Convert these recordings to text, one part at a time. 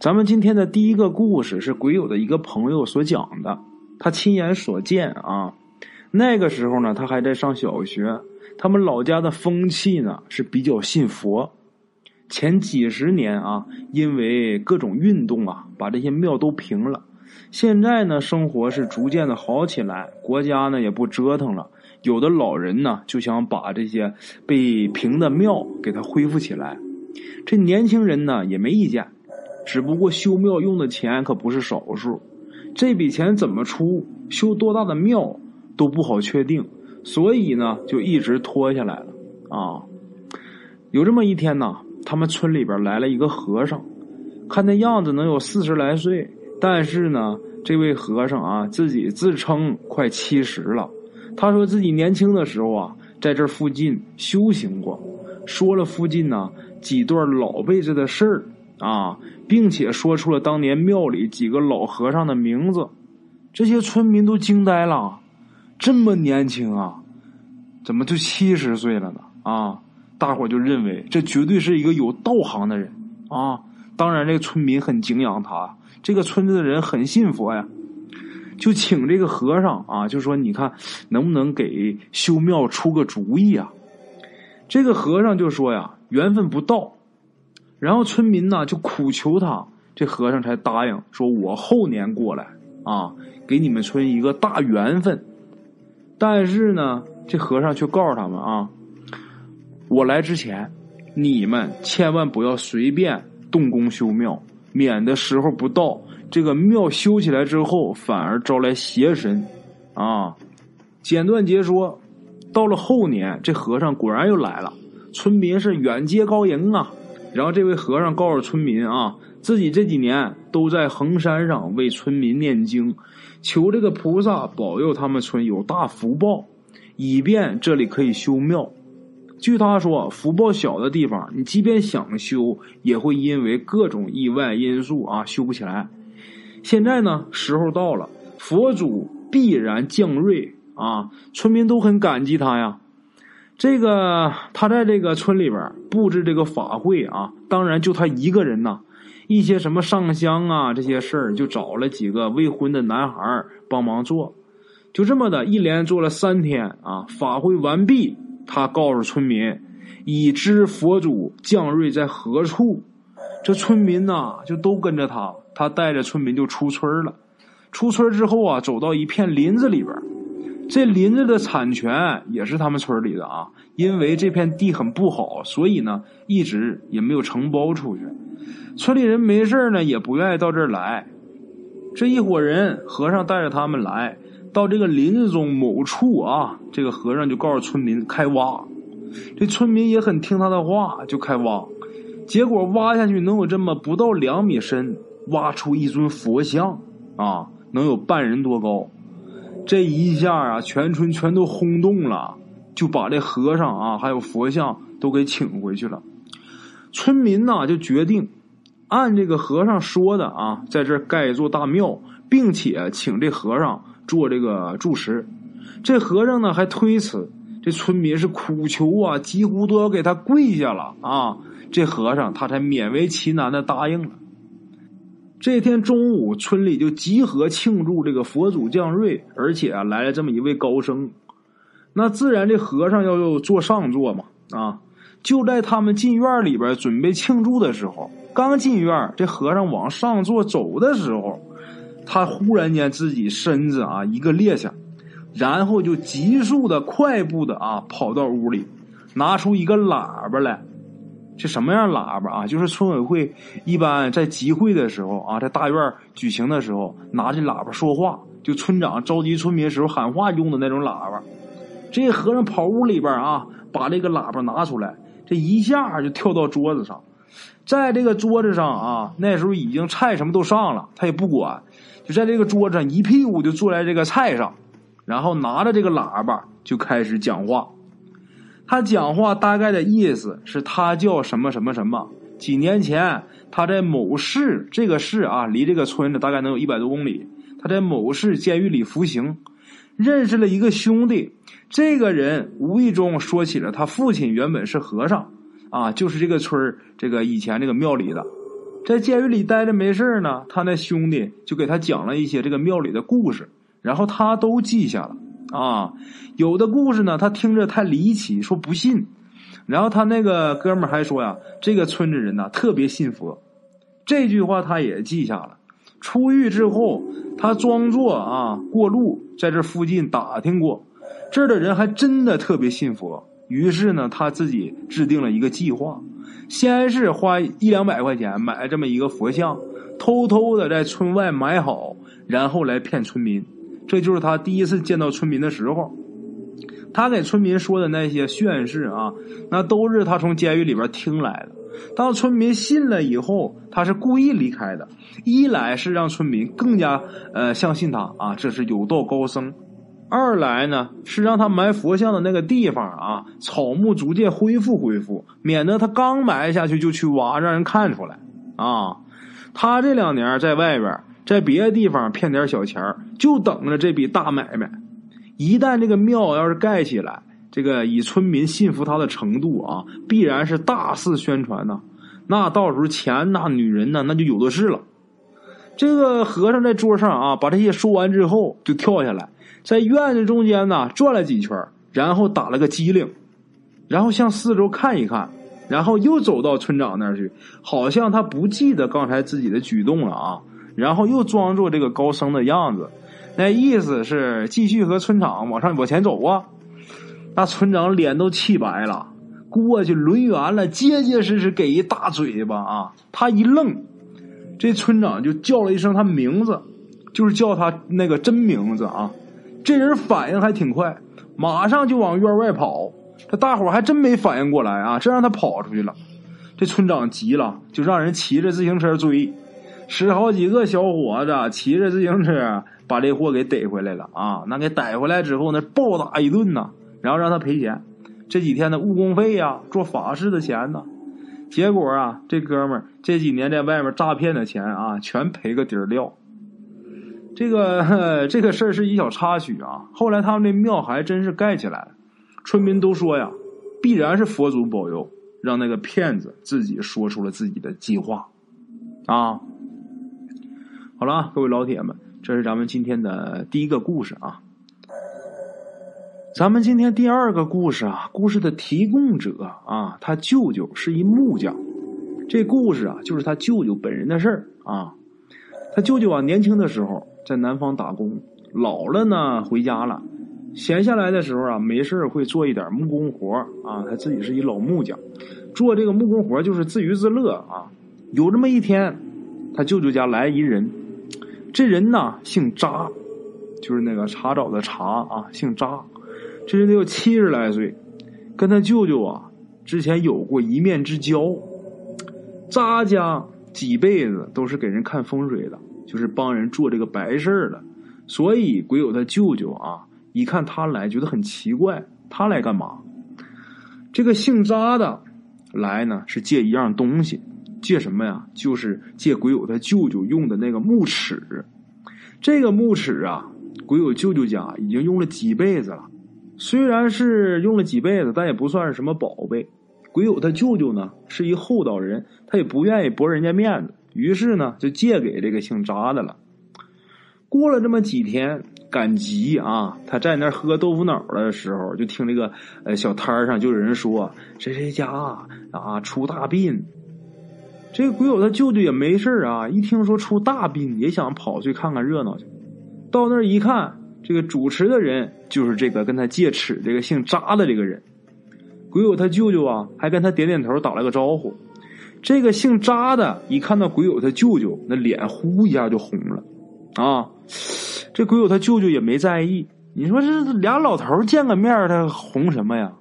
咱们今天的第一个故事是鬼友的一个朋友所讲的，他亲眼所见啊。那个时候呢，他还在上小学，他们老家的风气呢是比较信佛。前几十年啊，因为各种运动啊，把这些庙都平了。现在呢，生活是逐渐的好起来，国家呢也不折腾了。有的老人呢就想把这些被平的庙给它恢复起来，这年轻人呢也没意见。只不过修庙用的钱可不是少数，这笔钱怎么出，修多大的庙都不好确定，所以呢就一直拖下来了。啊。有这么一天呢，他们村里边来了一个和尚，看那样子能有四十来岁，但是呢，这位和尚啊自己自称快七十了。他说自己年轻的时候啊，在这附近修行过，说了附近呢几段老辈子的事儿啊。并且说出了当年庙里几个老和尚的名字，这些村民都惊呆了。这么年轻啊，怎么就七十岁了呢？啊，大伙就认为这绝对是一个有道行的人啊。当然，这个村民很敬仰他，这个村子的人很信佛呀，就请这个和尚啊，就说你看能不能给修庙出个主意啊？这个和尚就说呀，缘分不到。然后村民呢就苦求他，这和尚才答应说：“我后年过来啊，给你们村一个大缘分。”但是呢，这和尚却告诉他们啊：“我来之前，你们千万不要随便动工修庙，免得时候不到，这个庙修起来之后反而招来邪神。”啊，简短截说，到了后年，这和尚果然又来了，村民是远接高迎啊。然后这位和尚告诉村民啊，自己这几年都在衡山上为村民念经，求这个菩萨保佑他们村有大福报，以便这里可以修庙。据他说，福报小的地方，你即便想修，也会因为各种意外因素啊修不起来。现在呢，时候到了，佛祖必然降瑞啊，村民都很感激他呀。这个他在这个村里边布置这个法会啊，当然就他一个人呐。一些什么上香啊这些事儿，就找了几个未婚的男孩帮忙做。就这么的一连做了三天啊，法会完毕，他告诉村民，已知佛祖降瑞在何处。这村民呐就都跟着他，他带着村民就出村了。出村之后啊，走到一片林子里边。这林子的产权也是他们村里的啊，因为这片地很不好，所以呢一直也没有承包出去。村里人没事呢，也不愿意到这儿来。这一伙人，和尚带着他们来到这个林子中某处啊，这个和尚就告诉村民开挖。这村民也很听他的话，就开挖。结果挖下去能有这么不到两米深，挖出一尊佛像啊，能有半人多高。这一下啊，全村全都轰动了，就把这和尚啊，还有佛像都给请回去了。村民呢就决定按这个和尚说的啊，在这盖一座大庙，并且请这和尚做这个住持。这和尚呢还推辞，这村民是苦求啊，几乎都要给他跪下了啊。这和尚他才勉为其难的答应了。这天中午，村里就集合庆祝这个佛祖降瑞，而且啊来了这么一位高僧。那自然这和尚要坐上座嘛啊！就在他们进院里边准备庆祝的时候，刚进院，这和尚往上座走的时候，他忽然间自己身子啊一个趔趄，然后就急速的、快步的啊跑到屋里，拿出一个喇叭来。这什么样喇叭啊？就是村委会一般在集会的时候啊，在大院举行的时候，拿着喇叭说话，就村长召集村民时候喊话用的那种喇叭。这和尚跑屋里边啊，把这个喇叭拿出来，这一下就跳到桌子上，在这个桌子上啊，那时候已经菜什么都上了，他也不管，就在这个桌子上一屁股就坐在这个菜上，然后拿着这个喇叭就开始讲话。他讲话大概的意思是他叫什么什么什么。几年前他在某市，这个市啊，离这个村子大概能有一百多公里。他在某市监狱里服刑，认识了一个兄弟。这个人无意中说起了他父亲原本是和尚，啊，就是这个村这个以前这个庙里的。在监狱里待着没事呢，他那兄弟就给他讲了一些这个庙里的故事，然后他都记下了啊。有的故事呢，他听着太离奇，说不信。然后他那个哥们儿还说呀，这个村子人呐特别信佛，这句话他也记下了。出狱之后，他装作啊过路，在这附近打听过，这儿的人还真的特别信佛。于是呢，他自己制定了一个计划，先是花一两百块钱买这么一个佛像，偷偷的在村外买好，然后来骗村民。这就是他第一次见到村民的时候。他给村民说的那些炫事啊，那都是他从监狱里边听来的。当村民信了以后，他是故意离开的，一来是让村民更加呃相信他啊，这是有道高僧；二来呢是让他埋佛像的那个地方啊，草木逐渐恢复恢复，免得他刚埋下去就去挖，让人看出来啊。他这两年在外边，在别的地方骗点小钱就等着这笔大买卖。一旦这个庙要是盖起来，这个以村民信服他的程度啊，必然是大肆宣传呐。那到时候钱呐、女人呐，那就有的是了。这个和尚在桌上啊，把这些说完之后，就跳下来，在院子中间呢转了几圈，然后打了个机灵，然后向四周看一看，然后又走到村长那儿去，好像他不记得刚才自己的举动了啊，然后又装作这个高僧的样子。那意思是继续和村长往上往前走啊！那村长脸都气白了，过去抡圆了，结结实实给一大嘴巴啊！他一愣，这村长就叫了一声他名字，就是叫他那个真名字啊！这人反应还挺快，马上就往院外跑。这大伙还真没反应过来啊，这让他跑出去了。这村长急了，就让人骑着自行车追，十好几个小伙子骑着自行车。把这货给逮回来了啊！那给逮回来之后，呢暴打一顿呐，然后让他赔钱，这几天的误工费呀，做法事的钱呢。结果啊，这哥们儿这几年在外面诈骗的钱啊，全赔个底儿掉。这个这个事儿是一小插曲啊。后来他们这庙还真是盖起来了，村民都说呀，必然是佛祖保佑，让那个骗子自己说出了自己的计划啊。好了，各位老铁们。这是咱们今天的第一个故事啊，咱们今天第二个故事啊，故事的提供者啊，他舅舅是一木匠，这故事啊，就是他舅舅本人的事儿啊。他舅舅啊，年轻的时候在南方打工，老了呢回家了，闲下来的时候啊，没事会做一点木工活啊。他自己是一老木匠，做这个木工活就是自娱自乐啊。有这么一天，他舅舅家来一人。这人呢姓查，就是那个查找的查啊，姓查。这人得有七十来岁，跟他舅舅啊之前有过一面之交。查家几辈子都是给人看风水的，就是帮人做这个白事儿的。所以鬼友他舅舅啊，一看他来，觉得很奇怪，他来干嘛？这个姓查的来呢，是借一样东西。借什么呀？就是借鬼友他舅舅用的那个木尺。这个木尺啊，鬼友舅舅家已经用了几辈子了。虽然是用了几辈子，但也不算是什么宝贝。鬼友他舅舅呢是一厚道人，他也不愿意驳人家面子，于是呢就借给这个姓扎的了。过了这么几天，赶集啊，他在那喝豆腐脑的时候，就听这个呃小摊上就有人说谁谁家啊出大病。这个鬼友他舅舅也没事啊，一听说出大病，也想跑去看看热闹去。到那儿一看，这个主持的人就是这个跟他借尺这个姓扎的这个人。鬼友他舅舅啊，还跟他点点头，打了个招呼。这个姓扎的，一看到鬼友他舅舅，那脸呼一下就红了啊。这鬼友他舅舅也没在意，你说这俩老头见个面，他红什么呀？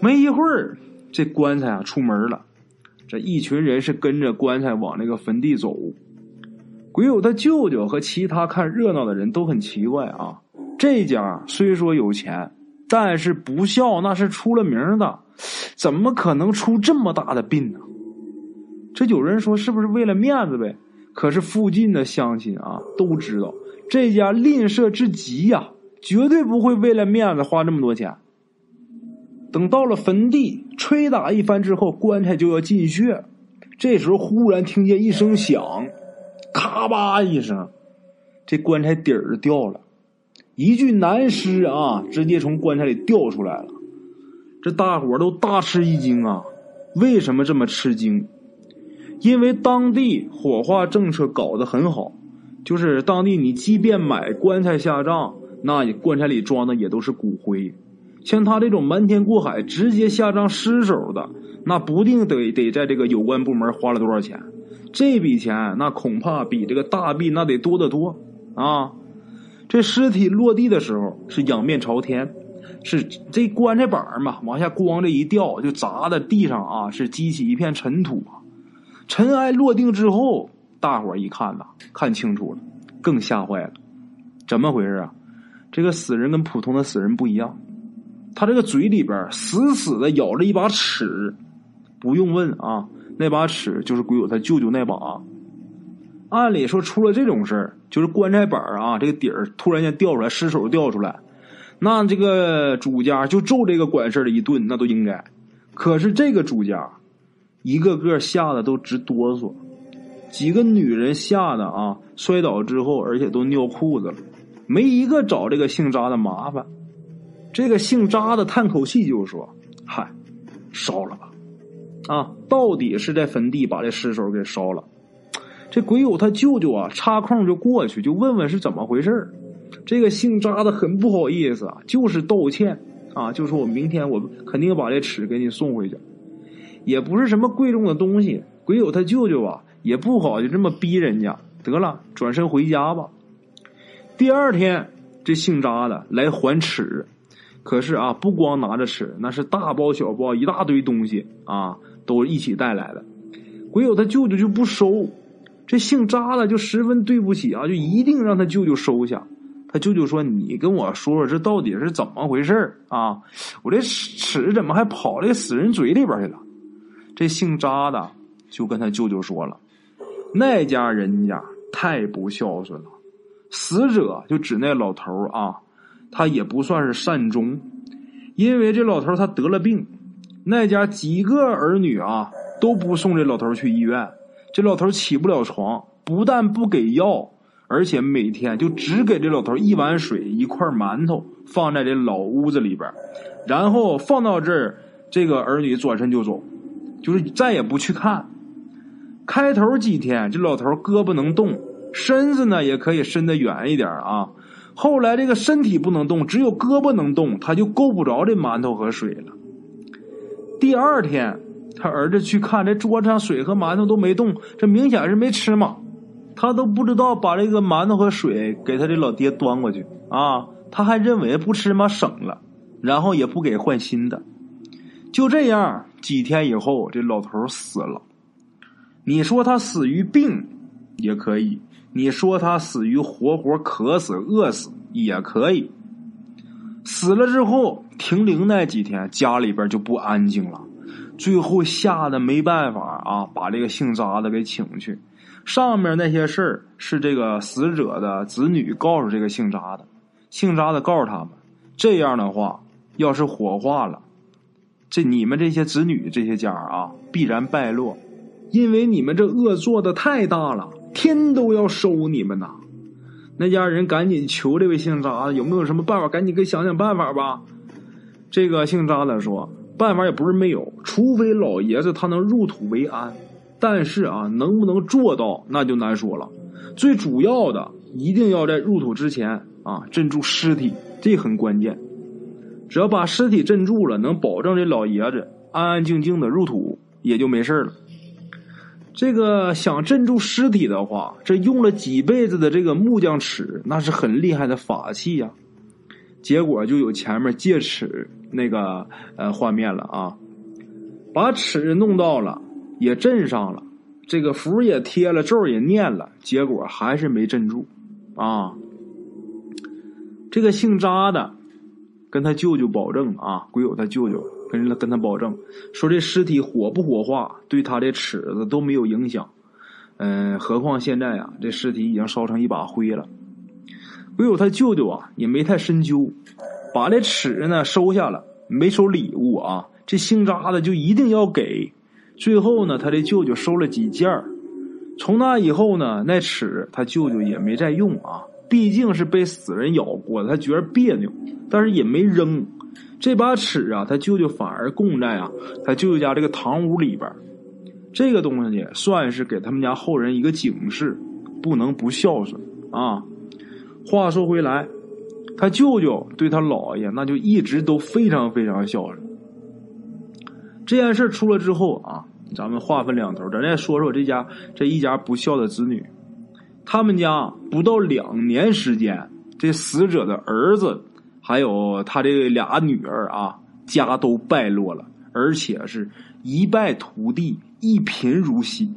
没一会儿，这棺材啊出门了。这一群人是跟着棺材往那个坟地走，鬼友他舅舅和其他看热闹的人都很奇怪啊。这家虽说有钱，但是不孝那是出了名的，怎么可能出这么大的病呢？这有人说是不是为了面子呗？可是附近的乡亲啊都知道，这家吝啬之极呀，绝对不会为了面子花这么多钱。等到了坟地，吹打一番之后，棺材就要进穴。这时候忽然听见一声响，咔吧一声，这棺材底儿掉了，一具男尸啊，直接从棺材里掉出来了。这大伙都大吃一惊啊！为什么这么吃惊？因为当地火化政策搞得很好，就是当地你即便买棺材下葬，那棺材里装的也都是骨灰。像他这种瞒天过海直接下葬尸首的，那不定得得在这个有关部门花了多少钱。这笔钱那恐怕比这个大币那得多得多啊！这尸体落地的时候是仰面朝天，是这棺材板嘛往下咣的一掉，就砸在地上啊，是激起一片尘土啊。尘埃落定之后，大伙一看呐，看清楚了，更吓坏了。怎么回事啊？这个死人跟普通的死人不一样。他这个嘴里边死死的咬着一把尺，不用问啊，那把尺就是鬼友他舅舅那把。按理说出了这种事儿，就是棺材板啊，这个底儿突然间掉出来，尸首掉出来，那这个主家就揍这个管事的一顿，那都应该。可是这个主家，一个个吓得都直哆嗦，几个女人吓得啊，摔倒之后，而且都尿裤子了，没一个找这个姓扎的麻烦。这个姓扎的叹口气就说：“嗨，烧了吧，啊，到底是在坟地把这尸首给烧了。”这鬼友他舅舅啊，插空就过去就问问是怎么回事这个姓扎的很不好意思啊，就是道歉啊，就说我明天我肯定把这尺给你送回去，也不是什么贵重的东西。鬼友他舅舅啊，也不好就这么逼人家，得了，转身回家吧。第二天，这姓扎的来还尺。可是啊，不光拿着吃，那是大包小包一大堆东西啊，都一起带来的。鬼友他舅舅就不收，这姓扎的就十分对不起啊，就一定让他舅舅收下。他舅舅说：“你跟我说说，这到底是怎么回事啊？我这尺怎么还跑这死人嘴里边去了？”这姓扎的就跟他舅舅说了：“那家人家太不孝顺了，死者就指那老头啊。”他也不算是善终，因为这老头他得了病，那家几个儿女啊都不送这老头去医院，这老头起不了床，不但不给药，而且每天就只给这老头一碗水、一块馒头放在这老屋子里边，然后放到这儿，这个儿女转身就走，就是再也不去看。开头几天这老头胳膊能动，身子呢也可以伸得远一点啊。后来这个身体不能动，只有胳膊能动，他就够不着这馒头和水了。第二天，他儿子去看，这桌子上水和馒头都没动，这明显是没吃嘛。他都不知道把这个馒头和水给他的老爹端过去啊，他还认为不吃嘛省了，然后也不给换新的。就这样，几天以后，这老头死了。你说他死于病，也可以。你说他死于活活渴死、饿死也可以。死了之后停灵那几天，家里边就不安静了。最后吓得没办法啊，把这个姓扎的给请去。上面那些事儿是这个死者的子女告诉这个姓扎的，姓扎的告诉他们，这样的话，要是火化了，这你们这些子女这些家啊，必然败落，因为你们这恶做的太大了。天都要收你们呐！那家人赶紧求这位姓扎的有没有什么办法？赶紧给想想办法吧。这个姓扎的说：“办法也不是没有，除非老爷子他能入土为安。但是啊，能不能做到那就难说了。最主要的，一定要在入土之前啊镇住尸体，这很关键。只要把尸体镇住了，能保证这老爷子安安静静的入土，也就没事了。”这个想镇住尸体的话，这用了几辈子的这个木匠尺，那是很厉害的法器呀。结果就有前面借尺那个呃画面了啊，把尺弄到了，也镇上了，这个符也贴了，咒也念了，结果还是没镇住啊。这个姓扎的跟他舅舅保证啊，鬼友他舅舅。跟跟他保证说，这尸体火不火化对他的尺子都没有影响。嗯，何况现在啊，这尸体已经烧成一把灰了。唯有他舅舅啊，也没太深究，把这尺子呢收下了，没收礼物啊。这姓扎的就一定要给，最后呢，他的舅舅收了几件。从那以后呢，那尺他舅舅也没再用啊，毕竟是被死人咬过的，他觉得别扭，但是也没扔。这把尺啊，他舅舅反而供在啊他舅舅家这个堂屋里边。这个东西算是给他们家后人一个警示，不能不孝顺啊。话说回来，他舅舅对他姥爷那就一直都非常非常孝顺。这件事出了之后啊。咱们话分两头，咱再说说这家这一家不孝的子女。他们家不到两年时间，这死者的儿子还有他这俩女儿啊，家都败落了，而且是一败涂地，一贫如洗。